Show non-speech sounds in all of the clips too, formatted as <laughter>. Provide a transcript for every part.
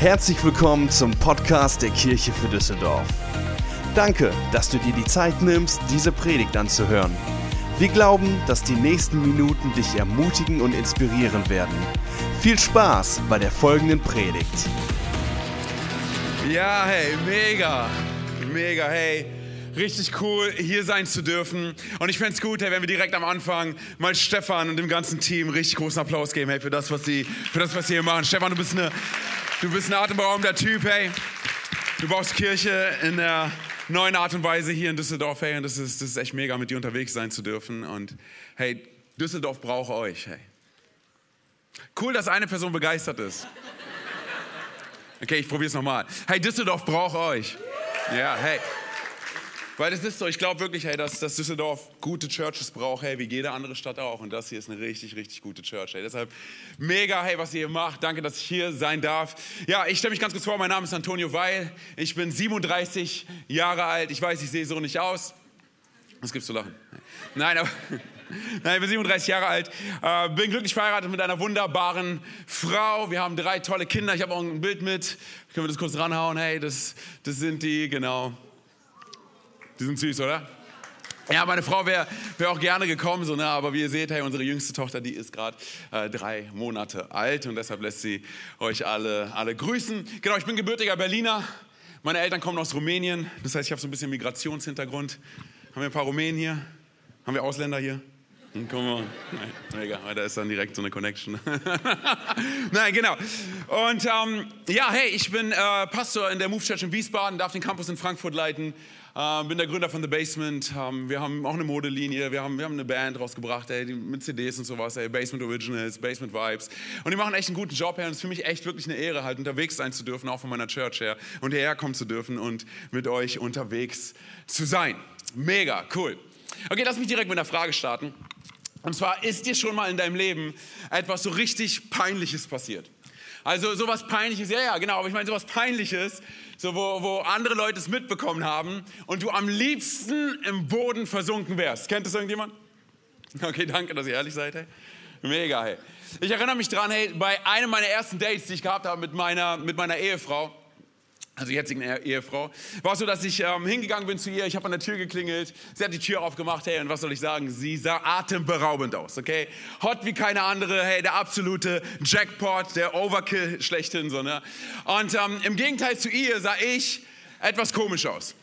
Herzlich willkommen zum Podcast der Kirche für Düsseldorf. Danke, dass du dir die Zeit nimmst, diese Predigt anzuhören. Wir glauben, dass die nächsten Minuten dich ermutigen und inspirieren werden. Viel Spaß bei der folgenden Predigt. Ja, hey, mega, mega, hey. Richtig cool, hier sein zu dürfen. Und ich fände es gut, wenn wir direkt am Anfang mal Stefan und dem ganzen Team richtig großen Applaus geben, hey, für das, was sie, für das, was sie hier machen. Stefan, du bist eine Du bist ein atemberaubender Typ, hey. Du baust Kirche in der neuen Art und Weise hier in Düsseldorf, hey. Und das ist, das ist echt mega, mit dir unterwegs sein zu dürfen. Und hey, Düsseldorf braucht euch, hey. Cool, dass eine Person begeistert ist. Okay, ich probiere es nochmal. Hey, Düsseldorf braucht euch. Ja, hey. Weil das ist so, ich glaube wirklich, hey, dass, dass Düsseldorf gute Churches braucht, hey, wie jede andere Stadt auch. Und das hier ist eine richtig, richtig gute Church. Hey. Deshalb mega, hey, was ihr hier macht. Danke, dass ich hier sein darf. Ja, ich stelle mich ganz kurz vor. Mein Name ist Antonio Weil. Ich bin 37 Jahre alt. Ich weiß, ich sehe so nicht aus. Was gibt's zu lachen? Nein, aber. <laughs> Nein, ich bin 37 Jahre alt, äh, bin glücklich verheiratet mit einer wunderbaren Frau. Wir haben drei tolle Kinder. Ich habe auch ein Bild mit. Können wir das kurz ranhauen? Hey, das, das sind die, genau. Die sind süß, oder? Ja, meine Frau wäre wär auch gerne gekommen, so, ne? aber wie ihr seht, hey, unsere jüngste Tochter, die ist gerade äh, drei Monate alt und deshalb lässt sie euch alle, alle grüßen. Genau, ich bin gebürtiger Berliner. Meine Eltern kommen aus Rumänien, das heißt, ich habe so ein bisschen Migrationshintergrund. Haben wir ein paar Rumänen hier? Haben wir Ausländer hier? Komm mal. Mega, da ist dann direkt so eine Connection. <laughs> Nein, genau. Und ähm, ja, hey, ich bin äh, Pastor in der Move Church in Wiesbaden, darf den Campus in Frankfurt leiten. Äh, bin der Gründer von The Basement. Ähm, wir haben auch eine Modelinie. Wir haben, wir haben eine Band rausgebracht ey, mit CDs und sowas. Ey, Basement Originals, Basement Vibes. Und die machen echt einen guten Job her. Und es ist für mich echt wirklich eine Ehre, halt unterwegs sein zu dürfen, auch von meiner Church her. Und hierher kommen zu dürfen und mit euch unterwegs zu sein. Mega, cool. Okay, lass mich direkt mit einer Frage starten. Und zwar, ist dir schon mal in deinem Leben etwas so richtig Peinliches passiert? Also sowas Peinliches, ja, ja, genau, aber ich meine sowas Peinliches, so wo, wo andere Leute es mitbekommen haben und du am liebsten im Boden versunken wärst. Kennt das irgendjemand? Okay, danke, dass ihr ehrlich seid. Hey. Mega, hey. Ich erinnere mich dran, hey, bei einem meiner ersten Dates, die ich gehabt habe mit meiner, mit meiner Ehefrau, also jetzigen Ehefrau, war so, dass ich ähm, hingegangen bin zu ihr, ich habe an der Tür geklingelt, sie hat die Tür aufgemacht, hey, und was soll ich sagen, sie sah atemberaubend aus, okay? Hot wie keine andere, hey, der absolute Jackpot, der Overkill schlechthin, so, ne? Und ähm, im Gegenteil zu ihr sah ich etwas komisch aus.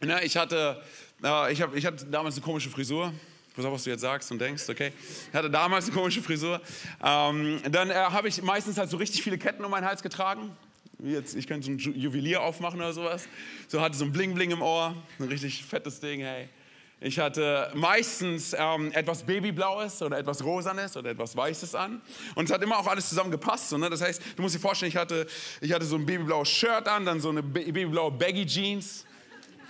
Ne, ich, hatte, äh, ich, hab, ich hatte damals eine komische Frisur, Pass auf, was du jetzt sagst und denkst, okay? Ich hatte damals eine komische Frisur. Ähm, dann äh, habe ich meistens halt so richtig viele Ketten um meinen Hals getragen jetzt, ich könnte so ein Juwelier aufmachen oder sowas. So hatte so ein Bling-Bling im Ohr, ein richtig fettes Ding, hey. Ich hatte meistens ähm, etwas Babyblaues oder etwas Rosanes oder etwas Weißes an. Und es hat immer auch alles zusammen gepasst. So, ne? Das heißt, du musst dir vorstellen, ich hatte, ich hatte so ein babyblaues Shirt an, dann so eine babyblaue Baggy Jeans.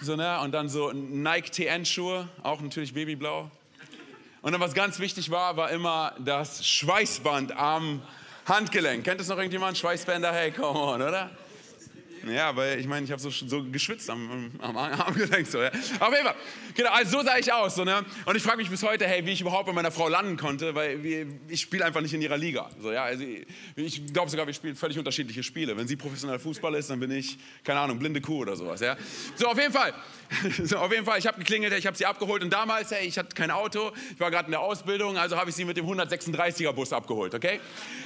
So, ne? Und dann so Nike TN-Schuhe, auch natürlich babyblau. Und dann was ganz wichtig war, war immer das Schweißband am Handgelenk. Kennt das noch irgendjemand? Schweißbänder? Hey, come on, oder? Ja, weil ich meine, ich habe so, so geschwitzt am, am Armgelenk. <laughs> So, ja. Auf jeden Fall. Genau, also so sah ich aus. So, ne? Und ich frage mich bis heute, hey, wie ich überhaupt bei meiner Frau landen konnte, weil wir, ich spiele einfach nicht in ihrer Liga. So, ja? also, ich glaube sogar, wir spielen völlig unterschiedliche Spiele. Wenn sie professioneller Fußballer ist, dann bin ich, keine Ahnung, blinde Kuh oder sowas. Ja? So, auf jeden Fall. <laughs> So, auf jeden Fall, ich habe geklingelt, ich habe sie abgeholt und damals, hey, ich hatte kein Auto, ich war gerade in der Ausbildung, also habe ich sie mit dem 136er Bus abgeholt, okay?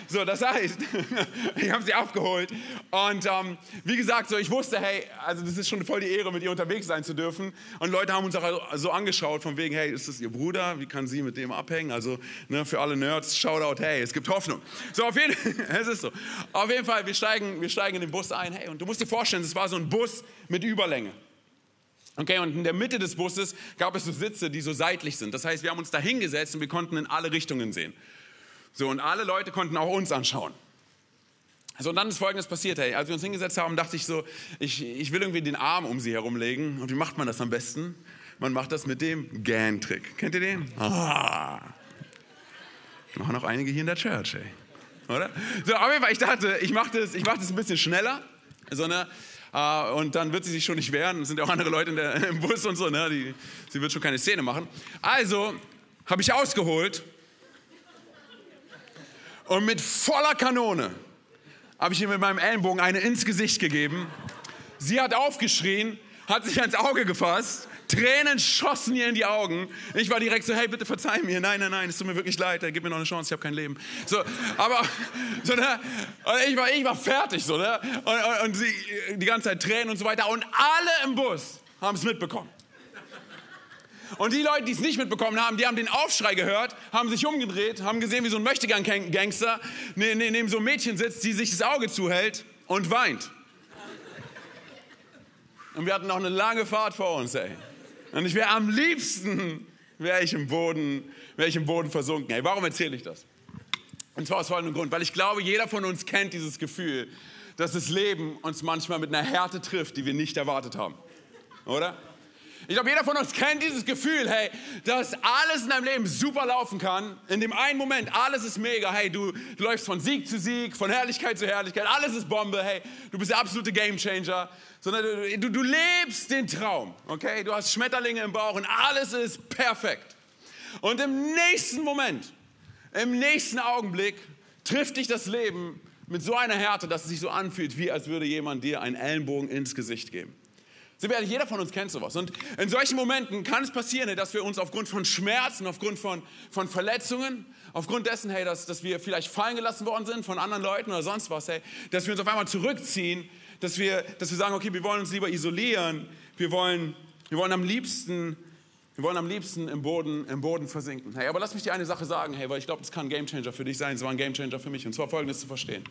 So, das heißt, <laughs> ich habe sie abgeholt und ähm, wie gesagt, so, ich wusste, hey, also das ist schon voll die Ehre, mit ihr unterwegs sein zu dürfen und Leute haben uns auch so angeschaut von wegen, hey, ist das ihr Bruder, wie kann sie mit dem abhängen? Also ne, für alle Nerds, Shoutout, hey, es gibt Hoffnung. So, auf jeden Fall, <laughs> es ist so. Auf jeden Fall, wir steigen, wir steigen in den Bus ein, hey, und du musst dir vorstellen, es war so ein Bus mit Überlänge. Okay, und in der Mitte des Busses gab es so Sitze, die so seitlich sind. Das heißt, wir haben uns da hingesetzt und wir konnten in alle Richtungen sehen. So, und alle Leute konnten auch uns anschauen. So, und dann ist Folgendes passiert, hey, als wir uns hingesetzt haben, dachte ich so, ich, ich will irgendwie den Arm um sie herumlegen. Und wie macht man das am besten? Man macht das mit dem Gan-Trick. Kennt ihr den? Ah. Machen auch einige hier in der Church, ey. Oder? So, auf jeden Fall, ich dachte, ich mache das, mach das ein bisschen schneller. So, ne? äh, und dann wird sie sich schon nicht wehren. Es sind ja auch andere Leute der, im Bus und so, ne? Die, sie wird schon keine Szene machen. Also habe ich ausgeholt und mit voller Kanone habe ich ihr mit meinem Ellenbogen eine ins Gesicht gegeben. Sie hat aufgeschrien, hat sich ans Auge gefasst. Tränen schossen ihr in die Augen. Ich war direkt so, hey, bitte verzeih mir. Nein, nein, nein, es tut mir wirklich leid. Gib mir noch eine Chance, ich habe kein Leben. So, aber so, ne? ich, war, ich war fertig. So, ne? und, und, und sie, die ganze Zeit Tränen und so weiter. Und alle im Bus haben es mitbekommen. Und die Leute, die es nicht mitbekommen haben, die haben den Aufschrei gehört, haben sich umgedreht, haben gesehen, wie so ein Möchtegern-Gangster ne, ne, neben so einem Mädchen sitzt, die sich das Auge zuhält und weint. Und wir hatten noch eine lange Fahrt vor uns, ey. Und ich wäre am liebsten, wäre ich im Boden, wäre ich im Boden versunken. Ey, warum erzähle ich das? Und zwar aus folgendem Grund, weil ich glaube, jeder von uns kennt dieses Gefühl, dass das Leben uns manchmal mit einer Härte trifft, die wir nicht erwartet haben. Oder? Ich glaube, jeder von uns kennt dieses Gefühl, hey, dass alles in deinem Leben super laufen kann. In dem einen Moment, alles ist mega. Hey, du, du läufst von Sieg zu Sieg, von Herrlichkeit zu Herrlichkeit. Alles ist Bombe. Hey, du bist der absolute Gamechanger. Sondern du, du, du lebst den Traum. Okay, du hast Schmetterlinge im Bauch und alles ist perfekt. Und im nächsten Moment, im nächsten Augenblick trifft dich das Leben mit so einer Härte, dass es sich so anfühlt, wie als würde jemand dir einen Ellenbogen ins Gesicht geben. Wir ehrlich, jeder von uns kennt sowas. Und in solchen Momenten kann es passieren, dass wir uns aufgrund von Schmerzen, aufgrund von, von Verletzungen, aufgrund dessen, hey, dass, dass wir vielleicht fallen gelassen worden sind von anderen Leuten oder sonst was, hey, dass wir uns auf einmal zurückziehen, dass wir, dass wir sagen, okay, wir wollen uns lieber isolieren, wir wollen, wir wollen am liebsten wir wollen am liebsten im Boden, im Boden versinken. Hey, aber lass mich dir eine Sache sagen, hey, weil ich glaube, das kann ein Gamechanger für dich sein. Es war ein Gamechanger für mich. Und zwar folgendes zu verstehen.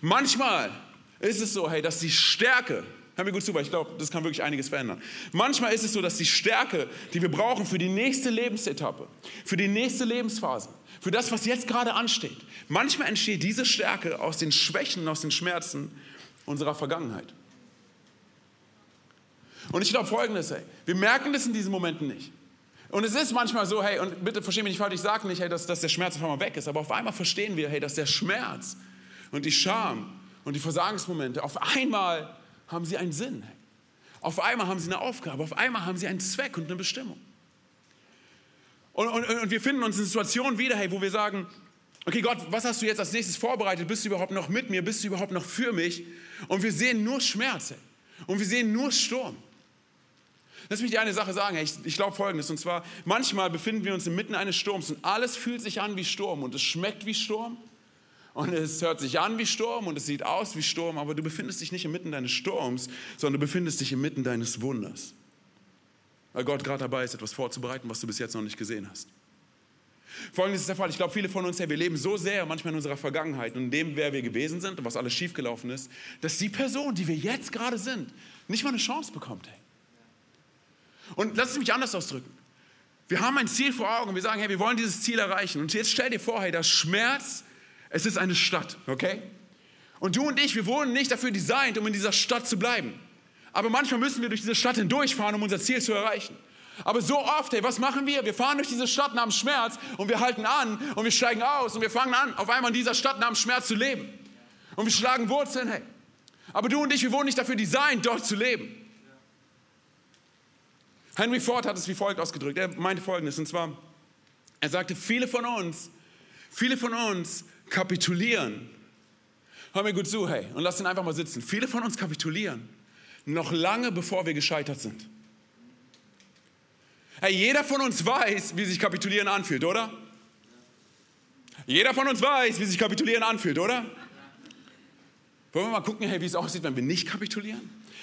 Manchmal ist es so, hey, dass die Stärke Hör mir gut zu, weil ich glaube, das kann wirklich einiges verändern. Manchmal ist es so, dass die Stärke, die wir brauchen für die nächste Lebensetappe, für die nächste Lebensphase, für das, was jetzt gerade ansteht, manchmal entsteht diese Stärke aus den Schwächen, aus den Schmerzen unserer Vergangenheit. Und ich glaube folgendes, hey, wir merken das in diesen Momenten nicht. Und es ist manchmal so, hey, und bitte versteh mich nicht falsch, ich sage nicht, hey, dass, dass der Schmerz auf einmal weg ist, aber auf einmal verstehen wir, hey, dass der Schmerz und die Scham und die Versagensmomente auf einmal haben sie einen Sinn. Auf einmal haben sie eine Aufgabe, auf einmal haben sie einen Zweck und eine Bestimmung. Und, und, und wir finden uns in Situationen wieder, hey, wo wir sagen, okay Gott, was hast du jetzt als nächstes vorbereitet? Bist du überhaupt noch mit mir? Bist du überhaupt noch für mich? Und wir sehen nur Schmerz und wir sehen nur Sturm. Lass mich dir eine Sache sagen, ich, ich glaube folgendes, und zwar, manchmal befinden wir uns inmitten eines Sturms und alles fühlt sich an wie Sturm und es schmeckt wie Sturm und es hört sich an wie Sturm und es sieht aus wie Sturm, aber du befindest dich nicht inmitten deines Sturms, sondern du befindest dich inmitten deines Wunders. Weil Gott gerade dabei ist, etwas vorzubereiten, was du bis jetzt noch nicht gesehen hast. Folgendes ist der Fall. Ich glaube, viele von uns, hey, wir leben so sehr manchmal in unserer Vergangenheit und in dem, wer wir gewesen sind und was alles schiefgelaufen ist, dass die Person, die wir jetzt gerade sind, nicht mal eine Chance bekommt. Hey. Und lass es mich anders ausdrücken. Wir haben ein Ziel vor Augen und wir sagen, hey, wir wollen dieses Ziel erreichen. Und jetzt stell dir vor, hey, dass Schmerz es ist eine Stadt, okay? Und du und ich, wir wurden nicht dafür designt, um in dieser Stadt zu bleiben. Aber manchmal müssen wir durch diese Stadt hindurchfahren, um unser Ziel zu erreichen. Aber so oft, hey, was machen wir? Wir fahren durch diese Stadt namens Schmerz und wir halten an und wir steigen aus und wir fangen an, auf einmal in dieser Stadt namens Schmerz zu leben. Und wir schlagen Wurzeln, hey. Aber du und ich, wir wurden nicht dafür designt, dort zu leben. Henry Ford hat es wie folgt ausgedrückt. Er meinte folgendes, und zwar, er sagte, viele von uns, viele von uns kapitulieren. Hör mir gut zu, hey, und lass ihn einfach mal sitzen. Viele von uns kapitulieren, noch lange bevor wir gescheitert sind. Hey, jeder von uns weiß, wie sich kapitulieren anfühlt, oder? Jeder von uns weiß, wie sich kapitulieren anfühlt, oder? Wollen wir mal gucken, hey, wie es aussieht, wenn wir nicht kapitulieren?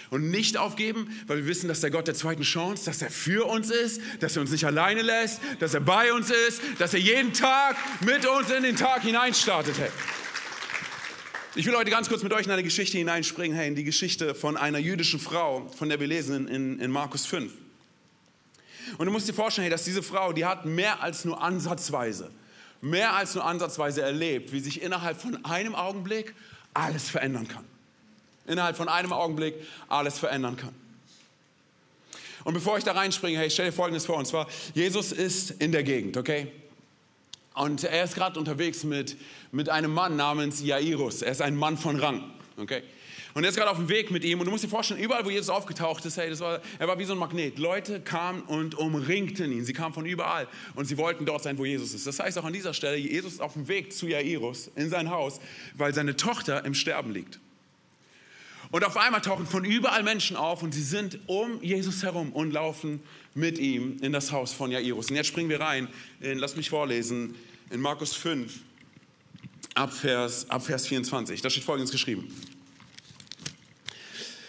Und nicht aufgeben, weil wir wissen, dass der Gott der zweiten Chance, dass er für uns ist, dass er uns nicht alleine lässt, dass er bei uns ist, dass er jeden Tag mit uns in den Tag hineinstartet. Hey. Ich will heute ganz kurz mit euch in eine Geschichte hineinspringen, hey, in die Geschichte von einer jüdischen Frau, von der wir lesen in, in Markus 5. Und du musst dir vorstellen, hey, dass diese Frau, die hat mehr als nur ansatzweise, mehr als nur ansatzweise erlebt, wie sich innerhalb von einem Augenblick alles verändern kann innerhalb von einem Augenblick alles verändern kann. Und bevor ich da reinspringe, hey, stell dir Folgendes vor, und zwar, Jesus ist in der Gegend, okay? Und er ist gerade unterwegs mit, mit einem Mann namens Jairus. Er ist ein Mann von Rang, okay? Und er ist gerade auf dem Weg mit ihm. Und du musst dir vorstellen, überall, wo Jesus aufgetaucht ist, hey, das war, er war wie so ein Magnet. Leute kamen und umringten ihn. Sie kamen von überall. Und sie wollten dort sein, wo Jesus ist. Das heißt auch an dieser Stelle, Jesus ist auf dem Weg zu Jairus in sein Haus, weil seine Tochter im Sterben liegt. Und auf einmal tauchen von überall Menschen auf und sie sind um Jesus herum und laufen mit ihm in das Haus von Jairus. Und jetzt springen wir rein, in, lass mich vorlesen, in Markus 5, ab Vers, ab Vers 24. Da steht folgendes geschrieben.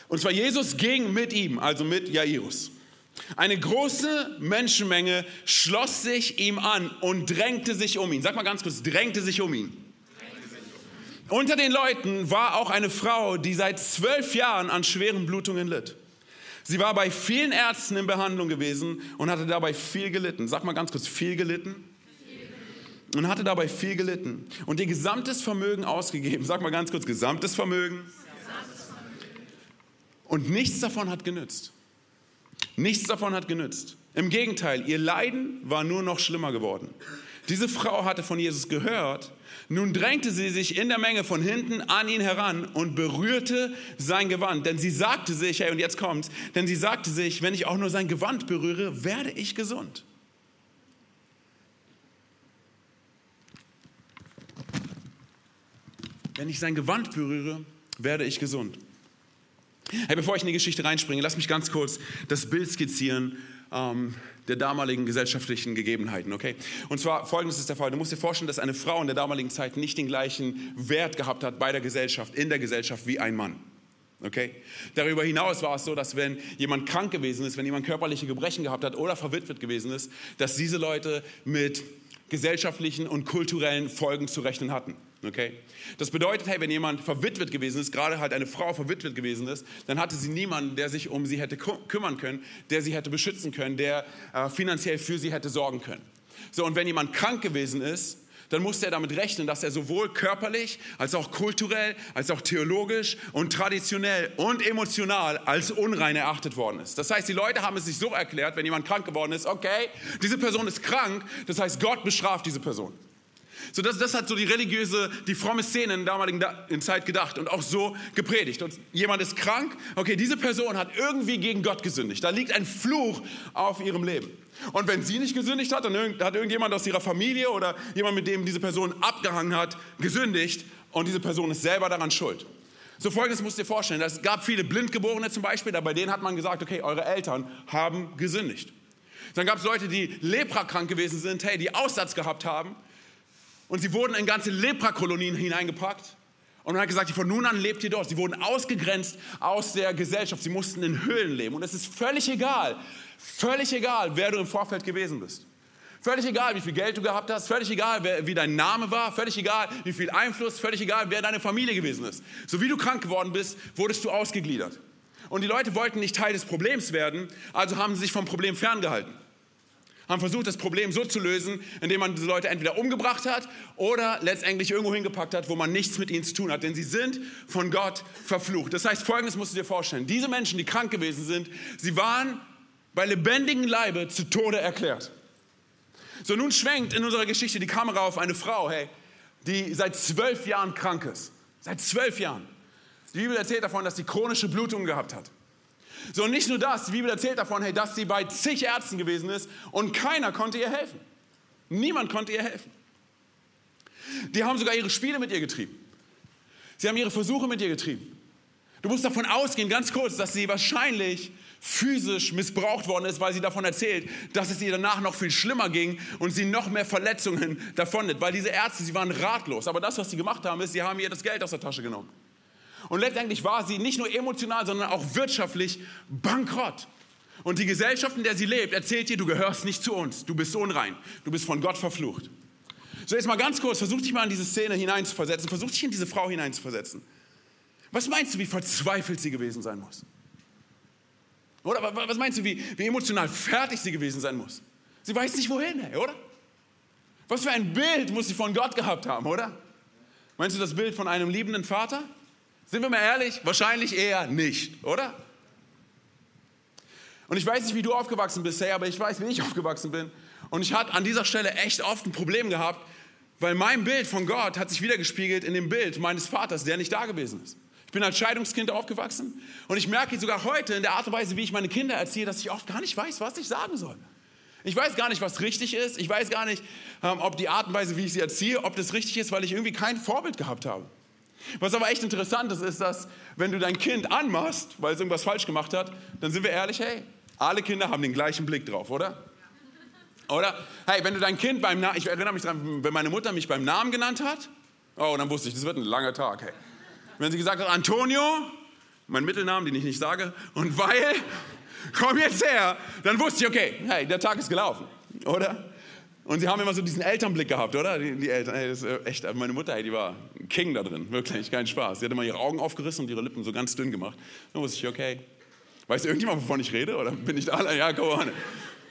Und zwar Jesus ging mit ihm, also mit Jairus. Eine große Menschenmenge schloss sich ihm an und drängte sich um ihn. Sag mal ganz kurz, drängte sich um ihn. Unter den Leuten war auch eine Frau, die seit zwölf Jahren an schweren Blutungen litt. Sie war bei vielen Ärzten in Behandlung gewesen und hatte dabei viel gelitten. Sag mal ganz kurz, viel gelitten? Und hatte dabei viel gelitten und ihr gesamtes Vermögen ausgegeben. Sag mal ganz kurz, gesamtes Vermögen. Und nichts davon hat genützt. Nichts davon hat genützt. Im Gegenteil, ihr Leiden war nur noch schlimmer geworden. Diese Frau hatte von Jesus gehört. Nun drängte sie sich in der Menge von hinten an ihn heran und berührte sein Gewand. Denn sie sagte sich, hey, und jetzt kommt's, denn sie sagte sich, wenn ich auch nur sein Gewand berühre, werde ich gesund. Wenn ich sein Gewand berühre, werde ich gesund. Hey, bevor ich in die Geschichte reinspringe, lass mich ganz kurz das Bild skizzieren ähm, der damaligen gesellschaftlichen Gegebenheiten. Okay? Und zwar folgendes ist der Fall. Du musst dir vorstellen, dass eine Frau in der damaligen Zeit nicht den gleichen Wert gehabt hat bei der Gesellschaft, in der Gesellschaft wie ein Mann. Okay? Darüber hinaus war es so, dass wenn jemand krank gewesen ist, wenn jemand körperliche Gebrechen gehabt hat oder verwitwet gewesen ist, dass diese Leute mit gesellschaftlichen und kulturellen Folgen zu rechnen hatten. Okay? Das bedeutet, hey, wenn jemand verwitwet gewesen ist, gerade halt eine Frau verwitwet gewesen ist, dann hatte sie niemanden, der sich um sie hätte kümmern können, der sie hätte beschützen können, der äh, finanziell für sie hätte sorgen können. So, und wenn jemand krank gewesen ist, dann musste er damit rechnen, dass er sowohl körperlich als auch kulturell, als auch theologisch und traditionell und emotional als unrein erachtet worden ist. Das heißt, die Leute haben es sich so erklärt, wenn jemand krank geworden ist, okay, diese Person ist krank, das heißt, Gott bestraft diese Person. So das, das hat so die religiöse, die fromme Szene in der damaligen Zeit gedacht und auch so gepredigt. Und jemand ist krank, okay, diese Person hat irgendwie gegen Gott gesündigt. Da liegt ein Fluch auf ihrem Leben. Und wenn sie nicht gesündigt hat, dann hat irgendjemand aus ihrer Familie oder jemand, mit dem diese Person abgehangen hat, gesündigt und diese Person ist selber daran schuld. So folgendes musst du dir vorstellen, es gab viele Blindgeborene zum Beispiel, bei denen hat man gesagt, okay, eure Eltern haben gesündigt. Dann gab es Leute, die leprakrank gewesen sind, hey, die Aussatz gehabt haben und sie wurden in ganze Leprakolonien hineingepackt. Und man hat gesagt, von nun an lebt ihr dort. Sie wurden ausgegrenzt aus der Gesellschaft. Sie mussten in Höhlen leben. Und es ist völlig egal, völlig egal, wer du im Vorfeld gewesen bist. Völlig egal, wie viel Geld du gehabt hast, völlig egal, wer, wie dein Name war, völlig egal, wie viel Einfluss, völlig egal, wer deine Familie gewesen ist. So wie du krank geworden bist, wurdest du ausgegliedert. Und die Leute wollten nicht Teil des Problems werden, also haben sie sich vom Problem ferngehalten haben versucht, das Problem so zu lösen, indem man diese Leute entweder umgebracht hat oder letztendlich irgendwo hingepackt hat, wo man nichts mit ihnen zu tun hat. Denn sie sind von Gott verflucht. Das heißt, Folgendes musst du dir vorstellen. Diese Menschen, die krank gewesen sind, sie waren bei lebendigem Leibe zu Tode erklärt. So, nun schwenkt in unserer Geschichte die Kamera auf eine Frau, hey, die seit zwölf Jahren krank ist. Seit zwölf Jahren. Die Bibel erzählt davon, dass sie chronische Blutungen gehabt hat. So, und nicht nur das, die Bibel erzählt davon, hey, dass sie bei zig Ärzten gewesen ist und keiner konnte ihr helfen. Niemand konnte ihr helfen. Die haben sogar ihre Spiele mit ihr getrieben. Sie haben ihre Versuche mit ihr getrieben. Du musst davon ausgehen, ganz kurz, dass sie wahrscheinlich physisch missbraucht worden ist, weil sie davon erzählt, dass es ihr danach noch viel schlimmer ging und sie noch mehr Verletzungen davon hat. Weil diese Ärzte, sie waren ratlos. Aber das, was sie gemacht haben, ist, sie haben ihr das Geld aus der Tasche genommen. Und letztendlich war sie nicht nur emotional, sondern auch wirtschaftlich bankrott. Und die Gesellschaft, in der sie lebt, erzählt ihr, du gehörst nicht zu uns, du bist unrein, du bist von Gott verflucht. So, jetzt mal ganz kurz, versuch dich mal in diese Szene hineinzuversetzen, versuch dich in diese Frau hineinzuversetzen. Was meinst du, wie verzweifelt sie gewesen sein muss? Oder was meinst du, wie, wie emotional fertig sie gewesen sein muss? Sie weiß nicht wohin, hey, oder? Was für ein Bild muss sie von Gott gehabt haben, oder? Meinst du das Bild von einem liebenden Vater? Sind wir mal ehrlich? Wahrscheinlich eher nicht, oder? Und ich weiß nicht, wie du aufgewachsen bist, hey, aber ich weiß, wie ich <laughs> aufgewachsen bin. Und ich hatte an dieser Stelle echt oft ein Problem gehabt, weil mein Bild von Gott hat sich wiedergespiegelt in dem Bild meines Vaters, der nicht da gewesen ist. Ich bin als Scheidungskind aufgewachsen und ich merke sogar heute in der Art und Weise, wie ich meine Kinder erziehe, dass ich oft gar nicht weiß, was ich sagen soll. Ich weiß gar nicht, was richtig ist. Ich weiß gar nicht, ähm, ob die Art und Weise, wie ich sie erziehe, ob das richtig ist, weil ich irgendwie kein Vorbild gehabt habe. Was aber echt interessant ist, ist, dass wenn du dein Kind anmachst, weil es irgendwas falsch gemacht hat, dann sind wir ehrlich, hey, alle Kinder haben den gleichen Blick drauf, oder? Oder? Hey, wenn du dein Kind beim Namen, ich erinnere mich daran, wenn meine Mutter mich beim Namen genannt hat, oh, dann wusste ich, das wird ein langer Tag, hey. Wenn sie gesagt hat, Antonio, mein Mittelnamen, den ich nicht sage, und weil, <laughs> komm jetzt her, dann wusste ich, okay, hey, der Tag ist gelaufen, oder? Und sie haben immer so diesen Elternblick gehabt, oder? Die, die Eltern, ey, das ist echt, meine Mutter, ey, die war ein King da drin, wirklich, kein Spaß. Sie hat immer ihre Augen aufgerissen und ihre Lippen so ganz dünn gemacht. Dann wusste ich, okay, weiß irgendjemand, wovon ich rede, oder bin ich da alle? Ja, komm on.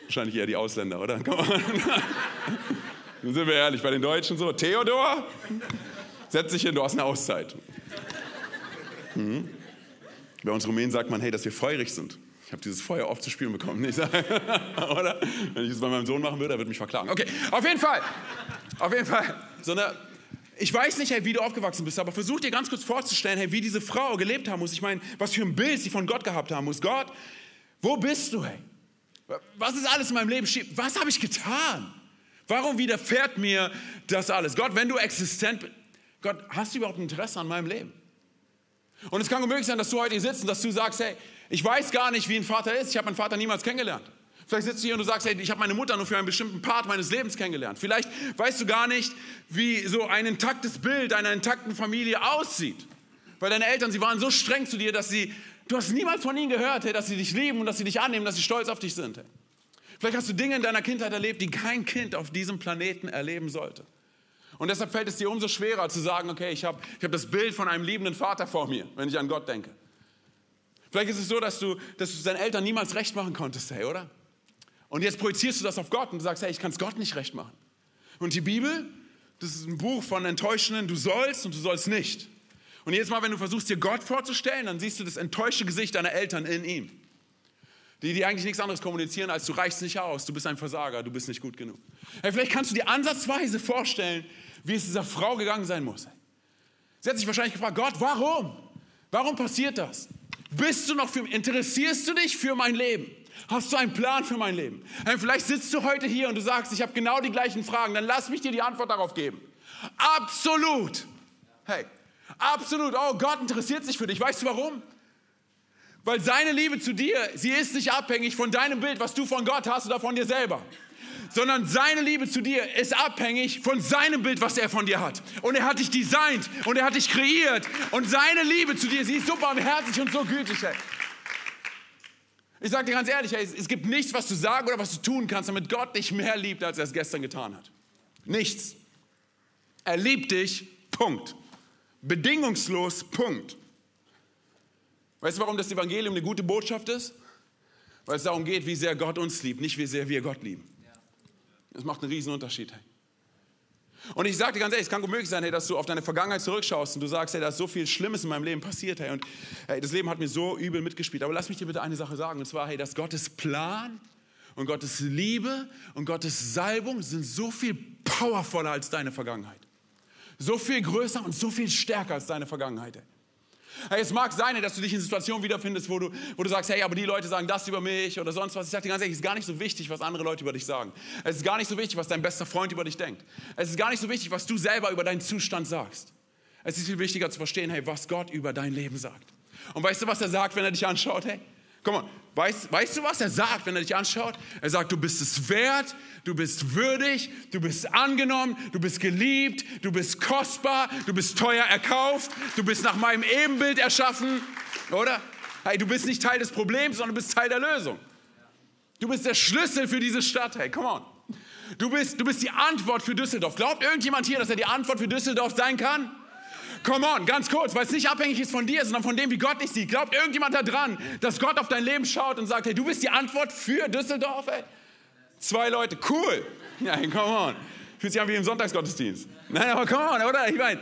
Wahrscheinlich eher die Ausländer, oder? Komm on. <laughs> Dann sind wir ehrlich, bei den Deutschen so, Theodor, setz dich hin, du hast eine Auszeit. Mhm. Bei uns Rumänen sagt man, hey, dass wir feurig sind. Ich habe dieses Feuer oft zu spüren bekommen. Nicht? <laughs> Oder? Wenn ich das bei meinem Sohn machen würde, er würde mich verklagen. Okay, auf jeden Fall. Auf jeden Fall. So eine, ich weiß nicht, hey, wie du aufgewachsen bist, aber versuch dir ganz kurz vorzustellen, hey, wie diese Frau gelebt haben muss. Ich meine, was für ein Bild sie von Gott gehabt haben muss. Gott, wo bist du, hey? Was ist alles in meinem Leben schief? Was habe ich getan? Warum widerfährt mir das alles? Gott, wenn du existent bist, Gott, hast du überhaupt ein Interesse an meinem Leben? Und es kann möglich sein, dass du heute hier sitzt und dass du sagst, hey, ich weiß gar nicht, wie ein Vater ist. Ich habe meinen Vater niemals kennengelernt. Vielleicht sitzt du hier und du sagst, hey, ich habe meine Mutter nur für einen bestimmten Part meines Lebens kennengelernt. Vielleicht weißt du gar nicht, wie so ein intaktes Bild einer intakten Familie aussieht. Weil deine Eltern, sie waren so streng zu dir, dass sie, du hast niemals von ihnen gehört, hey, dass sie dich lieben und dass sie dich annehmen, dass sie stolz auf dich sind. Hey. Vielleicht hast du Dinge in deiner Kindheit erlebt, die kein Kind auf diesem Planeten erleben sollte. Und deshalb fällt es dir umso schwerer zu sagen, okay, ich habe ich hab das Bild von einem liebenden Vater vor mir, wenn ich an Gott denke. Vielleicht ist es so, dass du, dass du deinen Eltern niemals recht machen konntest, hey, oder? Und jetzt projizierst du das auf Gott und sagst, hey, ich kann es Gott nicht recht machen. Und die Bibel, das ist ein Buch von Enttäuschenden, du sollst und du sollst nicht. Und jedes Mal, wenn du versuchst, dir Gott vorzustellen, dann siehst du das enttäuschte Gesicht deiner Eltern in ihm. Die, die eigentlich nichts anderes kommunizieren, als du reichst nicht aus, du bist ein Versager, du bist nicht gut genug. Hey, vielleicht kannst du dir ansatzweise vorstellen, wie es dieser Frau gegangen sein muss. Sie hat sich wahrscheinlich gefragt, Gott, warum? Warum passiert das? Bist du noch für, interessierst du dich für mein Leben? Hast du einen Plan für mein Leben? Vielleicht sitzt du heute hier und du sagst, ich habe genau die gleichen Fragen. Dann lass mich dir die Antwort darauf geben. Absolut. Hey, absolut. Oh, Gott interessiert sich für dich. Weißt du warum? Weil seine Liebe zu dir, sie ist nicht abhängig von deinem Bild, was du von Gott hast oder von dir selber sondern seine Liebe zu dir ist abhängig von seinem Bild, was er von dir hat. Und er hat dich designt und er hat dich kreiert. Und seine Liebe zu dir, sie ist so barmherzig und so gütig. Ey. Ich sage dir ganz ehrlich, ey, es gibt nichts, was du sagen oder was du tun kannst, damit Gott dich mehr liebt, als er es gestern getan hat. Nichts. Er liebt dich, Punkt. Bedingungslos, Punkt. Weißt du, warum das Evangelium eine gute Botschaft ist? Weil es darum geht, wie sehr Gott uns liebt, nicht wie sehr wir Gott lieben. Das macht einen riesen Unterschied. Und ich sage dir ganz ehrlich, es kann gut möglich sein, hey, dass du auf deine Vergangenheit zurückschaust und du sagst, hey, da ist so viel Schlimmes in meinem Leben passiert, hey, und hey, das Leben hat mir so übel mitgespielt. Aber lass mich dir bitte eine Sache sagen, und zwar, hey, dass Gottes Plan und Gottes Liebe und Gottes Salbung sind so viel powervoller als deine Vergangenheit. So viel größer und so viel stärker als deine Vergangenheit. Hey. Es mag sein, dass du dich in Situationen wiederfindest, wo du, wo du sagst, hey, aber die Leute sagen das über mich oder sonst was. Ich sage dir ganz ehrlich, es ist gar nicht so wichtig, was andere Leute über dich sagen. Es ist gar nicht so wichtig, was dein bester Freund über dich denkt. Es ist gar nicht so wichtig, was du selber über deinen Zustand sagst. Es ist viel wichtiger zu verstehen, hey, was Gott über dein Leben sagt. Und weißt du, was er sagt, wenn er dich anschaut? Hey, Guck mal, weißt, weißt du, was er sagt, wenn er dich anschaut? Er sagt, du bist es wert, du bist würdig, du bist angenommen, du bist geliebt, du bist kostbar, du bist teuer erkauft, du bist nach meinem Ebenbild erschaffen, oder? Hey, du bist nicht Teil des Problems, sondern du bist Teil der Lösung. Du bist der Schlüssel für diese Stadt, hey, come on. Du bist, du bist die Antwort für Düsseldorf. Glaubt irgendjemand hier, dass er die Antwort für Düsseldorf sein kann? Come on, ganz kurz, weil es nicht abhängig ist von dir, sondern von dem, wie Gott dich sieht. Glaubt irgendjemand da dran, dass Gott auf dein Leben schaut und sagt, hey, du bist die Antwort für Düsseldorf, ey? Zwei Leute, cool. <laughs> Ja, come on. Fühlt sich an wie im Sonntagsgottesdienst. Nein, aber come on, oder? Ich meine,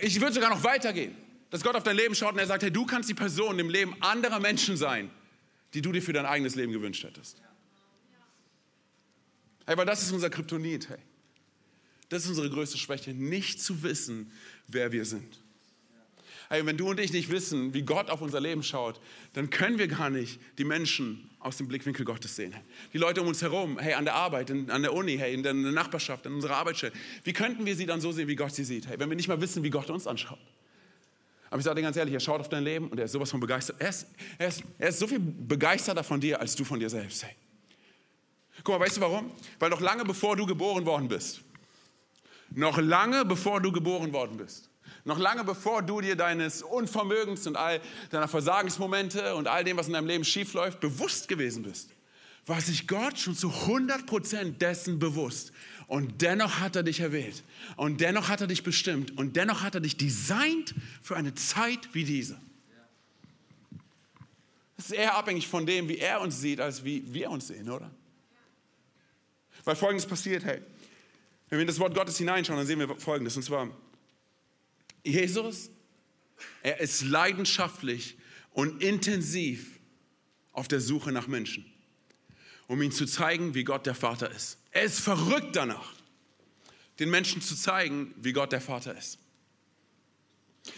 ich würde sogar noch weitergehen. Dass Gott auf dein Leben schaut und er sagt, hey, du kannst die Person im Leben anderer Menschen sein, die du dir für dein eigenes Leben gewünscht hättest. Hey, weil das ist unser Kryptonit, hey. Das ist unsere größte Schwäche, nicht zu wissen, wer wir sind. Hey, wenn du und ich nicht wissen, wie Gott auf unser Leben schaut, dann können wir gar nicht die Menschen aus dem Blickwinkel Gottes sehen. Die Leute um uns herum, hey, an der Arbeit, in, an der Uni, hey, in der Nachbarschaft, in unserer Arbeitsstelle. Wie könnten wir sie dann so sehen, wie Gott sie sieht? Hey, wenn wir nicht mal wissen, wie Gott uns anschaut. Aber ich sage dir ganz ehrlich, er schaut auf dein Leben und er ist sowas von begeistert. Er ist, er ist, er ist so viel begeisterter von dir, als du von dir selbst. Hey. Guck mal, weißt du warum? Weil noch lange bevor du geboren worden bist, noch lange bevor du geboren worden bist, noch lange bevor du dir deines Unvermögens und all deiner Versagensmomente und all dem, was in deinem Leben schiefläuft, bewusst gewesen bist, war sich Gott schon zu 100% dessen bewusst. Und dennoch hat er dich erwählt. Und dennoch hat er dich bestimmt. Und dennoch hat er dich designt für eine Zeit wie diese. Das ist eher abhängig von dem, wie er uns sieht, als wie wir uns sehen, oder? Weil Folgendes passiert, hey. Wenn wir in das Wort Gottes hineinschauen, dann sehen wir Folgendes. Und zwar, Jesus, er ist leidenschaftlich und intensiv auf der Suche nach Menschen, um ihnen zu zeigen, wie Gott der Vater ist. Er ist verrückt danach, den Menschen zu zeigen, wie Gott der Vater ist.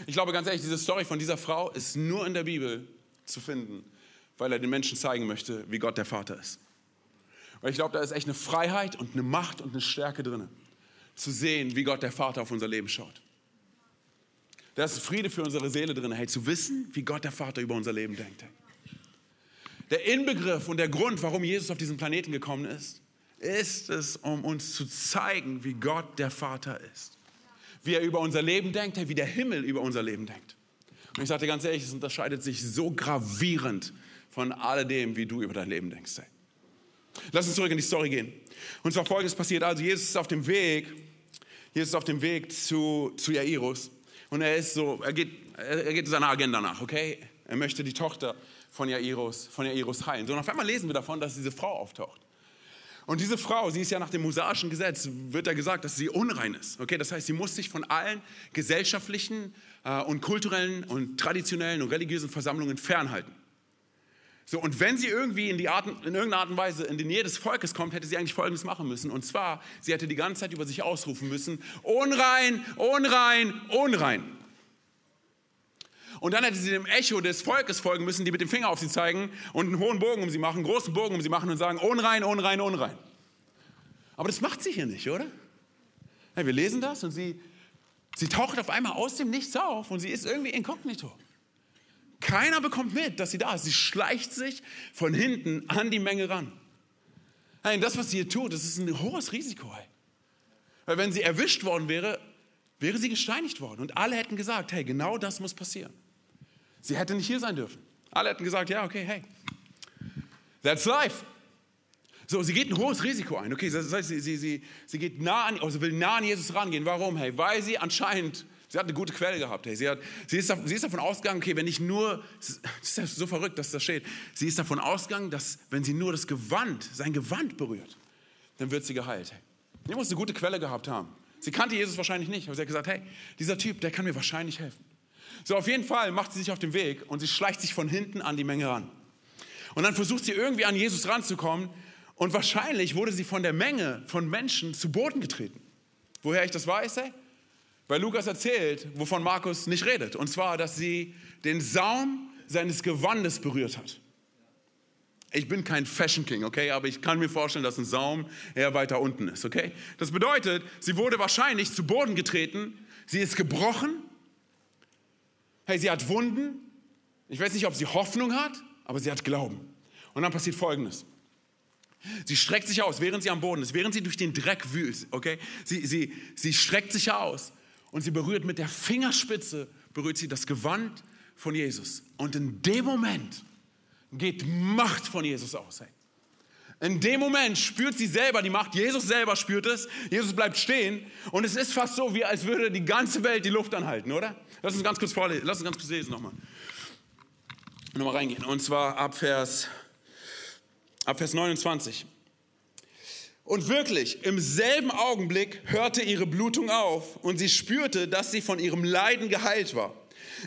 Ich glaube ganz ehrlich, diese Story von dieser Frau ist nur in der Bibel zu finden, weil er den Menschen zeigen möchte, wie Gott der Vater ist. Weil ich glaube, da ist echt eine Freiheit und eine Macht und eine Stärke drin, zu sehen, wie Gott der Vater auf unser Leben schaut. Da ist Friede für unsere Seele drin, hey, zu wissen, wie Gott der Vater über unser Leben denkt. Der Inbegriff und der Grund, warum Jesus auf diesen Planeten gekommen ist, ist es, um uns zu zeigen, wie Gott der Vater ist. Wie er über unser Leben denkt, wie der Himmel über unser Leben denkt. Und ich sagte ganz ehrlich, es unterscheidet sich so gravierend von alledem, wie du über dein Leben denkst. Hey. Lass uns zurück in die Story gehen. Und zwar folgendes passiert. Also Jesus ist auf dem Weg, Jesus ist auf dem Weg zu, zu Jairus. Und er ist so, er geht, er geht seiner Agenda nach, okay? Er möchte die Tochter von Jairus, von Jairus heilen. So, und auf einmal lesen wir davon, dass diese Frau auftaucht. Und diese Frau, sie ist ja nach dem mosaischen Gesetz, wird ja gesagt, dass sie unrein ist. Okay, das heißt, sie muss sich von allen gesellschaftlichen äh, und kulturellen und traditionellen und religiösen Versammlungen fernhalten. So, und wenn sie irgendwie in, die Art, in irgendeiner Art und Weise in die Nähe des Volkes kommt, hätte sie eigentlich Folgendes machen müssen. Und zwar, sie hätte die ganze Zeit über sich ausrufen müssen, unrein, unrein, unrein. Und dann hätte sie dem Echo des Volkes folgen müssen, die mit dem Finger auf sie zeigen und einen hohen Bogen um sie machen, einen großen Bogen um sie machen und sagen, unrein, unrein, unrein. Aber das macht sie hier nicht, oder? Ja, wir lesen das und sie, sie taucht auf einmal aus dem Nichts auf und sie ist irgendwie inkognito. Keiner bekommt mit, dass sie da ist. Sie schleicht sich von hinten an die Menge ran. Hey, das, was sie hier tut, das ist ein hohes Risiko. Hey. Weil wenn sie erwischt worden wäre, wäre sie gesteinigt worden. Und alle hätten gesagt, hey, genau das muss passieren. Sie hätte nicht hier sein dürfen. Alle hätten gesagt, ja, okay, hey, that's life. So, sie geht ein hohes Risiko ein. Okay, das heißt, sie, sie, sie, sie geht nah an, also will nah an Jesus rangehen. Warum? Hey, weil sie anscheinend Sie hat eine gute Quelle gehabt. Hey. Sie, hat, sie, ist, sie ist davon ausgegangen, okay, wenn ich nur, das ist ja so verrückt, dass das steht, sie ist davon ausgegangen, dass wenn sie nur das Gewand, sein Gewand berührt, dann wird sie geheilt. Hey. Sie muss eine gute Quelle gehabt haben. Sie kannte Jesus wahrscheinlich nicht, aber sie hat gesagt, hey, dieser Typ, der kann mir wahrscheinlich helfen. So, auf jeden Fall macht sie sich auf den Weg und sie schleicht sich von hinten an die Menge ran. Und dann versucht sie irgendwie an Jesus ranzukommen und wahrscheinlich wurde sie von der Menge von Menschen zu Boden getreten. Woher ich das weiß, hey? Weil Lukas erzählt, wovon Markus nicht redet. Und zwar, dass sie den Saum seines Gewandes berührt hat. Ich bin kein Fashion King, okay, aber ich kann mir vorstellen, dass ein Saum eher weiter unten ist, okay? Das bedeutet, sie wurde wahrscheinlich zu Boden getreten, sie ist gebrochen, hey, sie hat Wunden. Ich weiß nicht, ob sie Hoffnung hat, aber sie hat Glauben. Und dann passiert Folgendes. Sie streckt sich aus, während sie am Boden ist, während sie durch den Dreck wühlt, okay? Sie, sie, sie streckt sich aus und sie berührt mit der Fingerspitze, berührt sie das Gewand von Jesus. Und in dem Moment geht Macht von Jesus aus. Hey. In dem Moment spürt sie selber die Macht. Jesus selber spürt es. Jesus bleibt stehen. Und es ist fast so, wie als würde die ganze Welt die Luft anhalten, oder? Lass uns ganz kurz vorlesen. Lass uns ganz kurz lesen nochmal. Nochmal reingehen. Und zwar ab Vers, ab Vers 29. Und wirklich, im selben Augenblick hörte ihre Blutung auf und sie spürte, dass sie von ihrem Leiden geheilt war.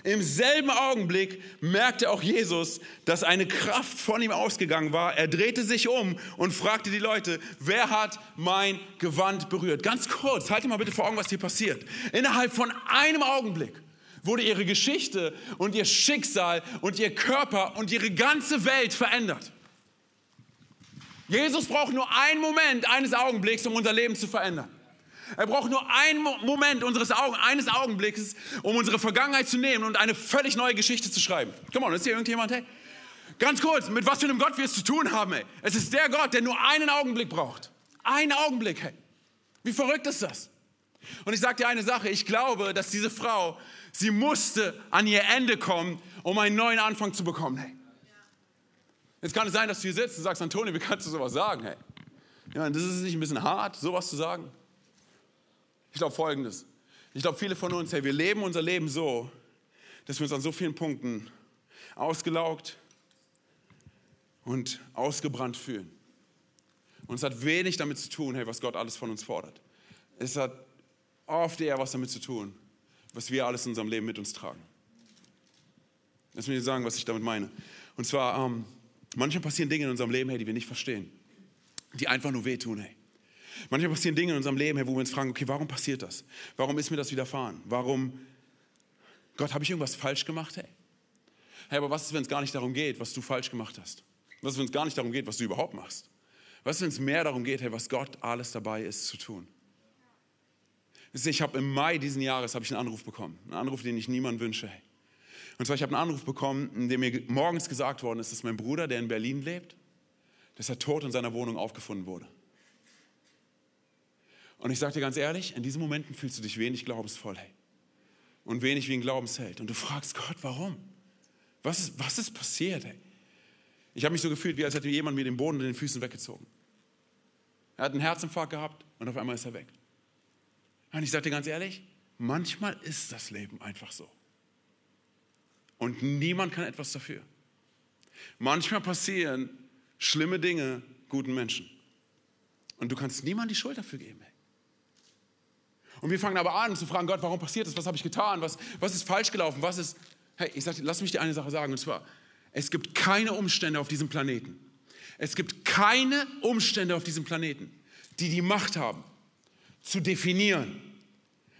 Im selben Augenblick merkte auch Jesus, dass eine Kraft von ihm ausgegangen war. Er drehte sich um und fragte die Leute, wer hat mein Gewand berührt? Ganz kurz, halte mal bitte vor Augen, was hier passiert. Innerhalb von einem Augenblick wurde ihre Geschichte und ihr Schicksal und ihr Körper und ihre ganze Welt verändert. Jesus braucht nur einen Moment eines Augenblicks, um unser Leben zu verändern. Er braucht nur einen Moment unseres Augen, eines Augenblicks, um unsere Vergangenheit zu nehmen und eine völlig neue Geschichte zu schreiben. Komm on, ist hier irgendjemand? Hey? Ganz kurz, mit was für einem Gott wir es zu tun haben. Hey? Es ist der Gott, der nur einen Augenblick braucht. Einen Augenblick. Hey. Wie verrückt ist das? Und ich sage dir eine Sache, ich glaube, dass diese Frau, sie musste an ihr Ende kommen, um einen neuen Anfang zu bekommen. Hey. Jetzt kann es sein, dass du hier sitzt und sagst, Antoni, wie kannst du sowas sagen? Hey? Ja, das ist nicht ein bisschen hart, sowas zu sagen? Ich glaube folgendes. Ich glaube, viele von uns, hey, wir leben unser Leben so, dass wir uns an so vielen Punkten ausgelaugt und ausgebrannt fühlen. Und es hat wenig damit zu tun, hey, was Gott alles von uns fordert. Es hat oft eher was damit zu tun, was wir alles in unserem Leben mit uns tragen. Lass mich sagen, was ich damit meine. Und zwar, ähm, Manchmal passieren Dinge in unserem Leben, hey, die wir nicht verstehen, die einfach nur wehtun, hey. Manchmal passieren Dinge in unserem Leben, hey, wo wir uns fragen, okay, warum passiert das? Warum ist mir das widerfahren? Warum, Gott, habe ich irgendwas falsch gemacht, hey? Hey, aber was ist, wenn es gar nicht darum geht, was du falsch gemacht hast? Was ist, wenn es gar nicht darum geht, was du überhaupt machst? Was ist, wenn es mehr darum geht, hey, was Gott alles dabei ist zu tun? Ich habe im Mai diesen Jahres ich einen Anruf bekommen, einen Anruf, den ich niemandem wünsche. Hey. Und zwar, ich habe einen Anruf bekommen, in dem mir morgens gesagt worden ist, dass mein Bruder, der in Berlin lebt, dass er tot in seiner Wohnung aufgefunden wurde. Und ich sage dir ganz ehrlich, in diesen Momenten fühlst du dich wenig glaubensvoll, hey. Und wenig wie ein Glaubensheld. Und du fragst Gott, warum? Was ist, was ist passiert, hey? Ich habe mich so gefühlt, wie als hätte jemand mir den Boden in den Füßen weggezogen. Er hat einen Herzinfarkt gehabt und auf einmal ist er weg. Und ich sage dir ganz ehrlich, manchmal ist das Leben einfach so. Und niemand kann etwas dafür. Manchmal passieren schlimme Dinge guten Menschen. Und du kannst niemand die Schuld dafür geben. Und wir fangen aber an zu fragen, Gott, warum passiert das? Was habe ich getan? Was, was ist falsch gelaufen? Was ist... Hey, ich sag, lass mich dir eine Sache sagen. Und zwar, es gibt keine Umstände auf diesem Planeten. Es gibt keine Umstände auf diesem Planeten, die die Macht haben, zu definieren,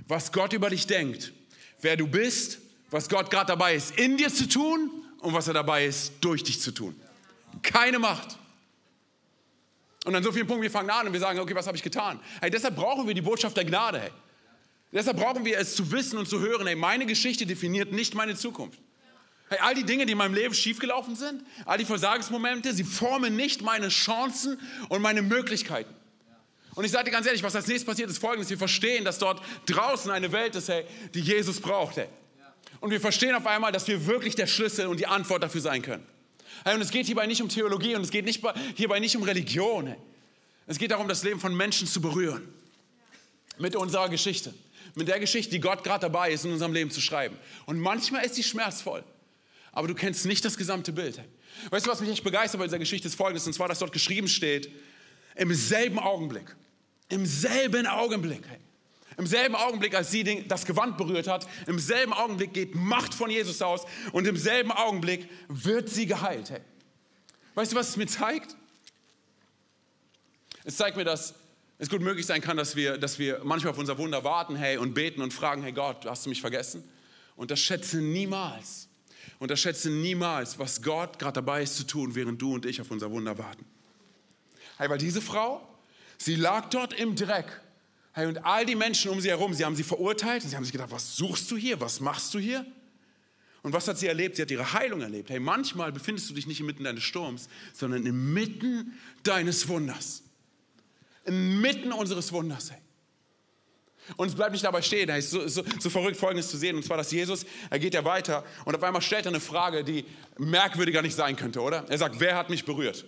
was Gott über dich denkt, wer du bist was Gott gerade dabei ist, in dir zu tun und was er dabei ist, durch dich zu tun. Keine Macht. Und an so vielen Punkten, wir fangen an und wir sagen, okay, was habe ich getan? Hey, deshalb brauchen wir die Botschaft der Gnade. Hey. Deshalb brauchen wir es zu wissen und zu hören, hey, meine Geschichte definiert nicht meine Zukunft. Hey, all die Dinge, die in meinem Leben schiefgelaufen sind, all die Versagensmomente, sie formen nicht meine Chancen und meine Möglichkeiten. Und ich sage dir ganz ehrlich, was als nächstes passiert, ist folgendes. Wir verstehen, dass dort draußen eine Welt ist, hey, die Jesus braucht. Hey. Und wir verstehen auf einmal, dass wir wirklich der Schlüssel und die Antwort dafür sein können. Und es geht hierbei nicht um Theologie und es geht nicht, hierbei nicht um Religion. Es geht darum, das Leben von Menschen zu berühren. Mit unserer Geschichte. Mit der Geschichte, die Gott gerade dabei ist, in unserem Leben zu schreiben. Und manchmal ist sie schmerzvoll. Aber du kennst nicht das gesamte Bild. Weißt du, was mich echt begeistert bei dieser Geschichte ist folgendes. Und zwar, dass dort geschrieben steht, im selben Augenblick. Im selben Augenblick. Im selben Augenblick, als sie das Gewand berührt hat, im selben Augenblick geht Macht von Jesus aus und im selben Augenblick wird sie geheilt. Hey. Weißt du, was es mir zeigt? Es zeigt mir, dass es gut möglich sein kann, dass wir, dass wir manchmal auf unser Wunder warten hey, und beten und fragen, hey Gott, hast du mich vergessen? Und das schätze niemals. Und das schätze niemals, was Gott gerade dabei ist zu tun, während du und ich auf unser Wunder warten. Hey, weil diese Frau, sie lag dort im Dreck Hey, und all die Menschen um sie herum, sie haben sie verurteilt und sie haben sich gedacht, was suchst du hier? Was machst du hier? Und was hat sie erlebt? Sie hat ihre Heilung erlebt. Hey, manchmal befindest du dich nicht inmitten deines Sturms, sondern inmitten deines Wunders. Inmitten unseres Wunders. Hey. Und es bleibt nicht dabei stehen. Es ist so, so, so, verrückt, Folgendes zu sehen. Und zwar, dass Jesus, er geht ja weiter und auf einmal stellt er eine Frage, die merkwürdiger nicht sein könnte, oder? Er sagt, wer hat mich berührt?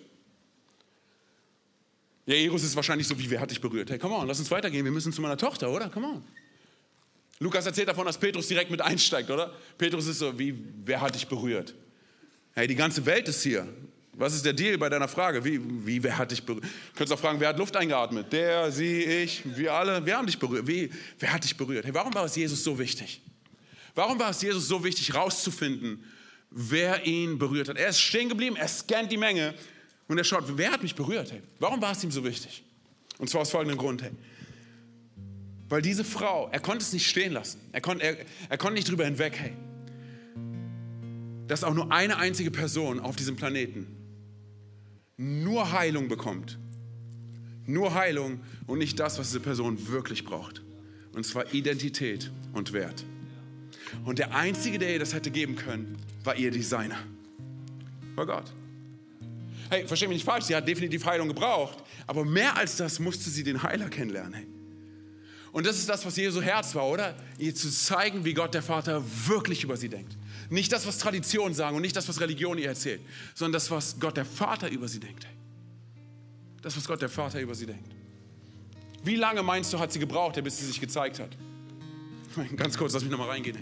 Ja, Eros ist wahrscheinlich so wie, wer hat dich berührt? Hey, come on, lass uns weitergehen, wir müssen zu meiner Tochter, oder? Come on. Lukas erzählt davon, dass Petrus direkt mit einsteigt, oder? Petrus ist so wie, wer hat dich berührt? Hey, die ganze Welt ist hier. Was ist der Deal bei deiner Frage? Wie, wie wer hat dich berührt? Du könntest auch fragen, wer hat Luft eingeatmet? Der, sie, ich, wir alle. Wer hat dich berührt? Wie, wer hat dich berührt? Hey, warum war es Jesus so wichtig? Warum war es Jesus so wichtig, rauszufinden, wer ihn berührt hat? Er ist stehen geblieben, er scannt die Menge und er schaut, wer hat mich berührt? Hey? Warum war es ihm so wichtig? Und zwar aus folgendem Grund. Hey. Weil diese Frau, er konnte es nicht stehen lassen. Er konnte, er, er konnte nicht drüber hinweg, hey, dass auch nur eine einzige Person auf diesem Planeten nur Heilung bekommt. Nur Heilung und nicht das, was diese Person wirklich braucht. Und zwar Identität und Wert. Und der Einzige, der ihr das hätte geben können, war ihr Designer. War Gott. Hey, versteh mich nicht falsch, sie hat definitiv Heilung gebraucht, aber mehr als das musste sie den Heiler kennenlernen. Hey. Und das ist das, was Jesu Herz war, oder? Ihr zu zeigen, wie Gott der Vater wirklich über sie denkt. Nicht das, was Traditionen sagen und nicht das, was Religion ihr erzählt, sondern das, was Gott der Vater über sie denkt. Das, was Gott der Vater über sie denkt. Wie lange meinst du, hat sie gebraucht, bis sie sich gezeigt hat? <laughs> Ganz kurz, lass mich nochmal reingehen.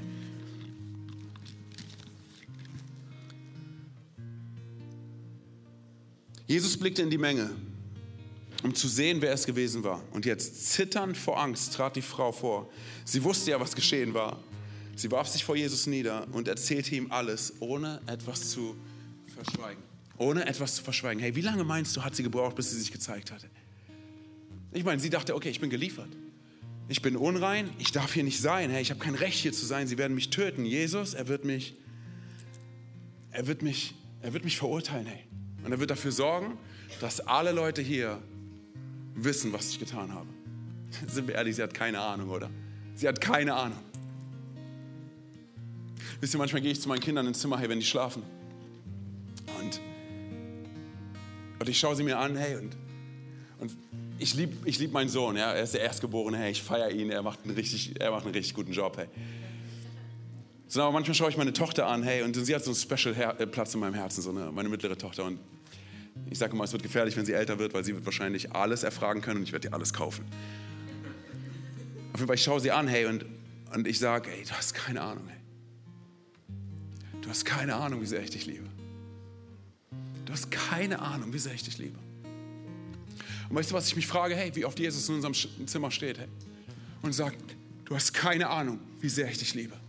Jesus blickte in die Menge, um zu sehen, wer es gewesen war. Und jetzt zitternd vor Angst trat die Frau vor. Sie wusste ja, was geschehen war. Sie warf sich vor Jesus nieder und erzählte ihm alles, ohne etwas zu verschweigen. Ohne etwas zu verschweigen. Hey, wie lange meinst du, hat sie gebraucht, bis sie sich gezeigt hatte? Ich meine, sie dachte, okay, ich bin geliefert. Ich bin unrein, ich darf hier nicht sein. Hey, ich habe kein Recht hier zu sein. Sie werden mich töten. Jesus, er wird mich, er wird mich, er wird mich verurteilen. Hey. Und er wird dafür sorgen, dass alle Leute hier wissen, was ich getan habe. <laughs> Sind wir ehrlich, sie hat keine Ahnung, oder? Sie hat keine Ahnung. Wisst ihr, manchmal gehe ich zu meinen Kindern ins Zimmer, hey, wenn die schlafen. Und, und ich schaue sie mir an, hey, und, und ich liebe ich lieb meinen Sohn, ja, er ist der Erstgeborene, hey, ich feiere ihn, er macht einen richtig, er macht einen richtig guten Job, hey. So, aber manchmal schaue ich meine Tochter an, hey, und sie hat so einen Special Her äh, Platz in meinem Herzen, so eine, meine mittlere Tochter. Und ich sage immer, es wird gefährlich, wenn sie älter wird, weil sie wird wahrscheinlich alles erfragen können und ich werde ihr alles kaufen. Auf jeden Fall, ich schaue sie an, hey, und, und ich sage, ey, du hast keine Ahnung, hey. Du hast keine Ahnung, wie sehr ich dich liebe. Du hast keine Ahnung, wie sehr ich dich liebe. Und weißt du, was ich mich frage? Hey, wie oft Jesus in unserem Zimmer steht hey, und sagt, du hast keine Ahnung, wie sehr ich dich liebe.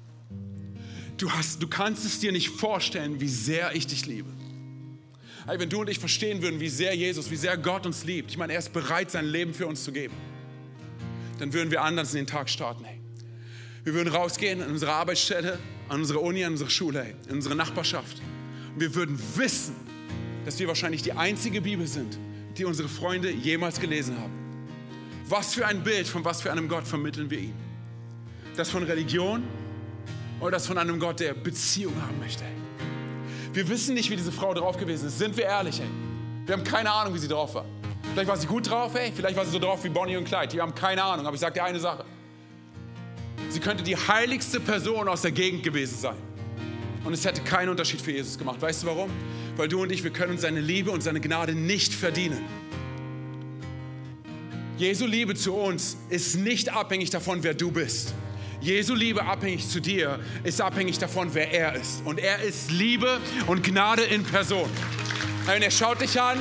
Du, hast, du kannst es dir nicht vorstellen, wie sehr ich dich liebe. Hey, wenn du und ich verstehen würden, wie sehr Jesus, wie sehr Gott uns liebt, ich meine, er ist bereit, sein Leben für uns zu geben, dann würden wir anders in den Tag starten. Hey. Wir würden rausgehen an unsere Arbeitsstelle, an unsere Uni, an unsere Schule, hey, in unsere Nachbarschaft. Und wir würden wissen, dass wir wahrscheinlich die einzige Bibel sind, die unsere Freunde jemals gelesen haben. Was für ein Bild von was für einem Gott vermitteln wir ihnen? Das von Religion oder das von einem Gott, der Beziehung haben möchte? Wir wissen nicht, wie diese Frau drauf gewesen ist. Sind wir ehrlich? Ey? Wir haben keine Ahnung, wie sie drauf war. Vielleicht war sie gut drauf, ey. Vielleicht war sie so drauf wie Bonnie und Clyde. Wir haben keine Ahnung. Aber ich sage dir eine Sache. Sie könnte die heiligste Person aus der Gegend gewesen sein. Und es hätte keinen Unterschied für Jesus gemacht. Weißt du warum? Weil du und ich, wir können seine Liebe und seine Gnade nicht verdienen. Jesu Liebe zu uns ist nicht abhängig davon, wer du bist. Jesu Liebe abhängig zu dir ist abhängig davon, wer er ist. Und er ist Liebe und Gnade in Person. Und er schaut dich an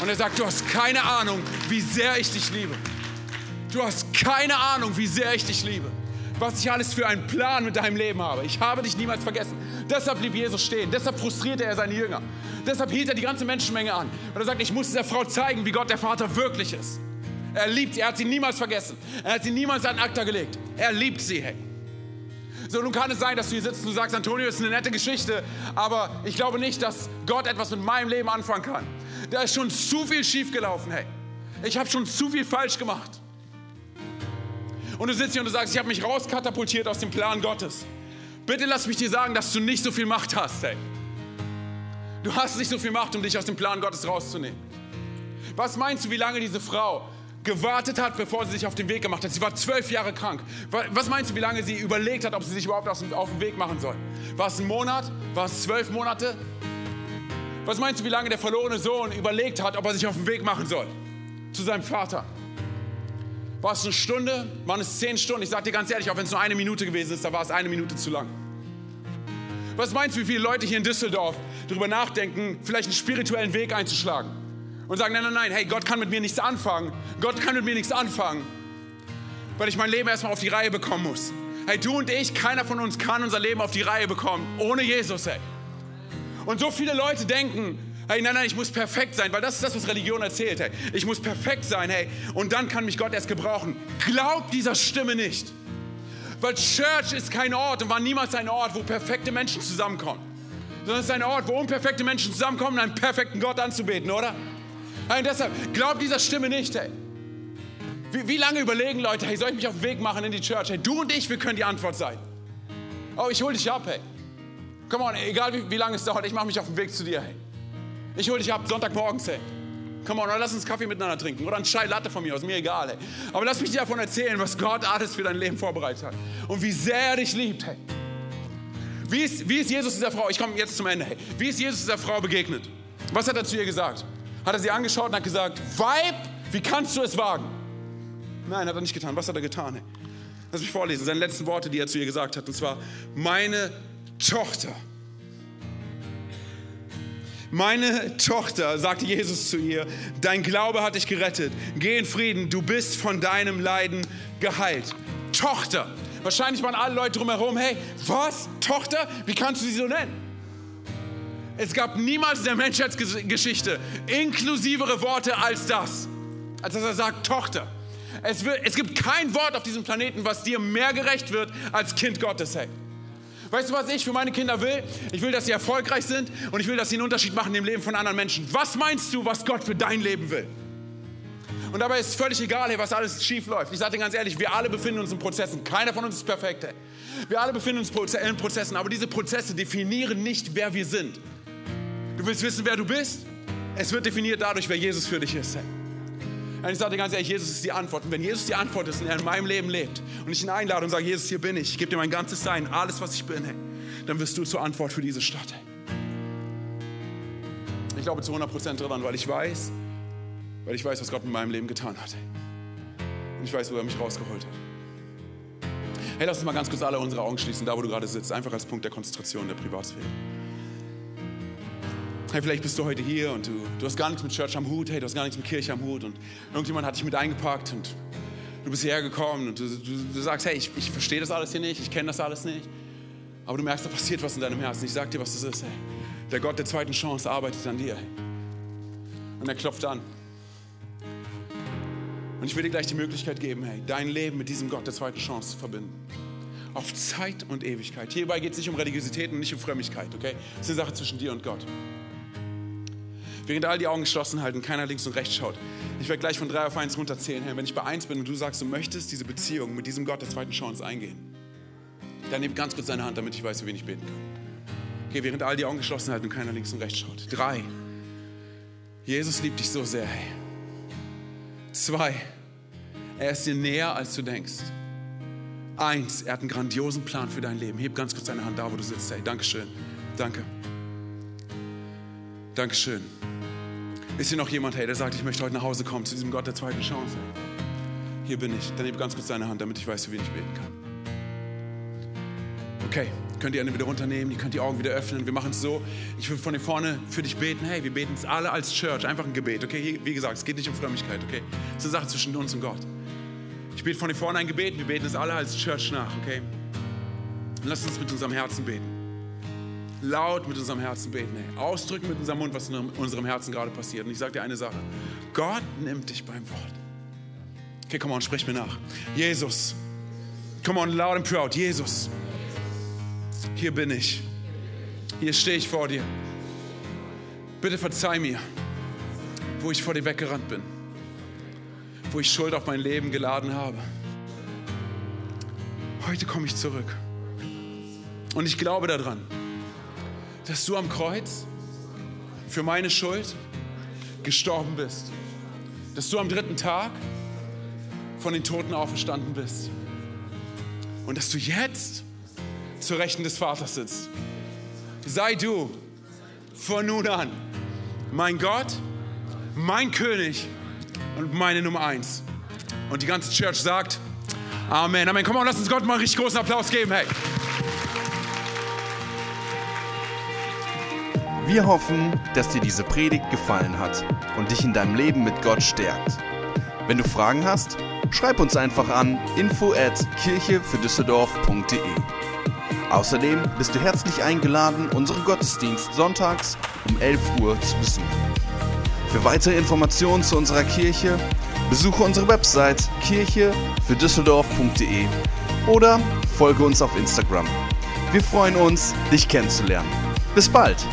und er sagt, du hast keine Ahnung, wie sehr ich dich liebe. Du hast keine Ahnung, wie sehr ich dich liebe was ich alles für einen Plan mit deinem Leben habe. Ich habe dich niemals vergessen. Deshalb blieb Jesus stehen. Deshalb frustrierte er seine Jünger. Deshalb hielt er die ganze Menschenmenge an. Und er sagt, ich muss dieser Frau zeigen, wie Gott der Vater wirklich ist. Er liebt sie. Er hat sie niemals vergessen. Er hat sie niemals an Akta gelegt. Er liebt sie. Hey. So, nun kann es sein, dass du hier sitzt und du sagst, Antonio, ist eine nette Geschichte, aber ich glaube nicht, dass Gott etwas mit meinem Leben anfangen kann. Da ist schon zu viel schiefgelaufen, hey. Ich habe schon zu viel falsch gemacht. Und du sitzt hier und du sagst, ich habe mich rauskatapultiert aus dem Plan Gottes. Bitte lass mich dir sagen, dass du nicht so viel Macht hast, hey. Du hast nicht so viel Macht, um dich aus dem Plan Gottes rauszunehmen. Was meinst du, wie lange diese Frau gewartet hat, bevor sie sich auf den Weg gemacht hat? Sie war zwölf Jahre krank. Was meinst du, wie lange sie überlegt hat, ob sie sich überhaupt auf den Weg machen soll? War es ein Monat? War es zwölf Monate? Was meinst du, wie lange der verlorene Sohn überlegt hat, ob er sich auf den Weg machen soll? Zu seinem Vater. War es eine Stunde? Waren es zehn Stunden? Ich sage dir ganz ehrlich, auch wenn es nur eine Minute gewesen ist, da war es eine Minute zu lang. Was meinst du, wie viele Leute hier in Düsseldorf darüber nachdenken, vielleicht einen spirituellen Weg einzuschlagen? Und sagen, nein, nein, nein, hey, Gott kann mit mir nichts anfangen. Gott kann mit mir nichts anfangen, weil ich mein Leben erstmal auf die Reihe bekommen muss. Hey, du und ich, keiner von uns kann unser Leben auf die Reihe bekommen, ohne Jesus, hey. Und so viele Leute denken, Hey, nein, nein, ich muss perfekt sein, weil das ist das, was Religion erzählt. Hey, ich muss perfekt sein, hey, und dann kann mich Gott erst gebrauchen. Glaub dieser Stimme nicht. Weil Church ist kein Ort und war niemals ein Ort, wo perfekte Menschen zusammenkommen. Sondern es ist ein Ort, wo unperfekte Menschen zusammenkommen, einen perfekten Gott anzubeten, oder? Und deshalb, glaub dieser Stimme nicht, hey. Wie, wie lange überlegen Leute, hey, soll ich mich auf den Weg machen in die Church? Hey, du und ich, wir können die Antwort sein. Oh, ich hol dich ab, hey. Komm on, egal wie, wie lange es dauert, ich mache mich auf den Weg zu dir, hey. Ich hole dich ab, Sonntagmorgens, hey. Come on, oder lass uns Kaffee miteinander trinken. Oder ein Chai Latte von mir aus, mir egal, hey. Aber lass mich dir davon erzählen, was Gott alles für dein Leben vorbereitet hat. Und wie sehr er dich liebt, hey. Wie ist, wie ist Jesus dieser Frau, ich komme jetzt zum Ende, hey. Wie ist Jesus dieser Frau begegnet? Was hat er zu ihr gesagt? Hat er sie angeschaut und hat gesagt, Weib, wie kannst du es wagen? Nein, hat er nicht getan. Was hat er getan, hey? Lass mich vorlesen, seine letzten Worte, die er zu ihr gesagt hat. Und zwar, meine Tochter meine Tochter, sagte Jesus zu ihr, dein Glaube hat dich gerettet. Geh in Frieden, du bist von deinem Leiden geheilt. Tochter. Wahrscheinlich waren alle Leute drumherum, hey, was? Tochter? Wie kannst du sie so nennen? Es gab niemals in der Menschheitsgeschichte inklusivere Worte als das. Als dass er sagt, Tochter. Es, wird, es gibt kein Wort auf diesem Planeten, was dir mehr gerecht wird als Kind Gottes, hey. Weißt du, was ich für meine Kinder will? Ich will, dass sie erfolgreich sind und ich will, dass sie einen Unterschied machen im Leben von anderen Menschen. Was meinst du, was Gott für dein Leben will? Und dabei ist es völlig egal, was alles schief läuft. Ich sage dir ganz ehrlich, wir alle befinden uns in Prozessen. Keiner von uns ist perfekt. Ey. Wir alle befinden uns in Prozessen, aber diese Prozesse definieren nicht, wer wir sind. Du willst wissen, wer du bist? Es wird definiert dadurch, wer Jesus für dich ist. Und ich sage dir ganz ehrlich, Jesus ist die Antwort. Und wenn Jesus die Antwort ist und er in meinem Leben lebt und ich ihn einlade und sage, Jesus, hier bin ich, ich gebe dir mein ganzes Sein, alles, was ich bin, dann wirst du zur Antwort für diese Stadt. Ich glaube zu 100% dran, weil ich weiß, weil ich weiß, was Gott in meinem Leben getan hat. Und ich weiß, wo er mich rausgeholt hat. Hey, lass uns mal ganz kurz alle unsere Augen schließen, da wo du gerade sitzt, einfach als Punkt der Konzentration der Privatsphäre. Hey, vielleicht bist du heute hier und du, du hast gar nichts mit Church am Hut, hey, du hast gar nichts mit Kirche am Hut und irgendjemand hat dich mit eingepackt und du bist hierher gekommen und du, du, du sagst, hey, ich, ich verstehe das alles hier nicht, ich kenne das alles nicht. Aber du merkst, da passiert was in deinem Herzen. Ich sag dir, was das ist, hey. Der Gott der zweiten Chance arbeitet an dir. Und er klopft an. Und ich will dir gleich die Möglichkeit geben, hey, dein Leben mit diesem Gott der zweiten Chance zu verbinden. Auf Zeit und Ewigkeit. Hierbei geht es nicht um Religiosität und nicht um Frömmigkeit, okay? Es ist eine Sache zwischen dir und Gott. Während all die Augen geschlossen halten, keiner links und rechts schaut. Ich werde gleich von drei auf eins runterzählen. Hey, wenn ich bei eins bin und du sagst, du möchtest diese Beziehung mit diesem Gott der zweiten Chance eingehen, dann nimm ganz kurz deine Hand, damit ich weiß, für wen ich beten kann. Okay, während all die Augen geschlossen halten und keiner links und rechts schaut. Drei. Jesus liebt dich so sehr. Hey. Zwei. Er ist dir näher, als du denkst. Eins, er hat einen grandiosen Plan für dein Leben. Heb ganz kurz deine Hand da, wo du sitzt. Hey, Dankeschön. Danke. Dankeschön. Ist hier noch jemand, hey, der sagt, ich möchte heute nach Hause kommen zu diesem Gott der zweiten Chance? Hier bin ich. Dann heb ganz kurz deine Hand, damit ich weiß, für wen ich beten kann. Okay, könnt ihr eine wieder runternehmen, ihr könnt die Augen wieder öffnen. Wir machen es so. Ich will von hier vorne für dich beten. Hey, wir beten es alle als Church, einfach ein Gebet. Okay, Hier, wie gesagt, es geht nicht um Frömmigkeit. Okay, es ist eine Sache zwischen uns und Gott. Ich bete von hier vorne ein Gebet. Wir beten es alle als Church nach. Okay, lass uns mit unserem Herzen beten laut mit unserem Herzen beten. Ey. Ausdrücken mit unserem Mund, was in unserem Herzen gerade passiert. Und ich sage dir eine Sache. Gott nimmt dich beim Wort. Okay, komm on, sprich mir nach. Jesus. Come on, loud and proud. Jesus. Hier bin ich. Hier stehe ich vor dir. Bitte verzeih mir, wo ich vor dir weggerannt bin. Wo ich Schuld auf mein Leben geladen habe. Heute komme ich zurück. Und ich glaube daran dass du am Kreuz für meine Schuld gestorben bist. Dass du am dritten Tag von den Toten auferstanden bist. Und dass du jetzt zur Rechten des Vaters sitzt. Sei du von nun an mein Gott, mein König und meine Nummer eins. Und die ganze Church sagt Amen. Amen. Komm mal, lass uns Gott mal einen richtig großen Applaus geben. Hey. Wir hoffen, dass dir diese Predigt gefallen hat und dich in deinem Leben mit Gott stärkt. Wenn du Fragen hast, schreib uns einfach an info at kirchefürdüsseldorf.de. Außerdem bist du herzlich eingeladen, unseren Gottesdienst sonntags um 11 Uhr zu besuchen. Für weitere Informationen zu unserer Kirche besuche unsere Website kirche für Düsseldorf.de oder folge uns auf Instagram. Wir freuen uns, dich kennenzulernen. Bis bald!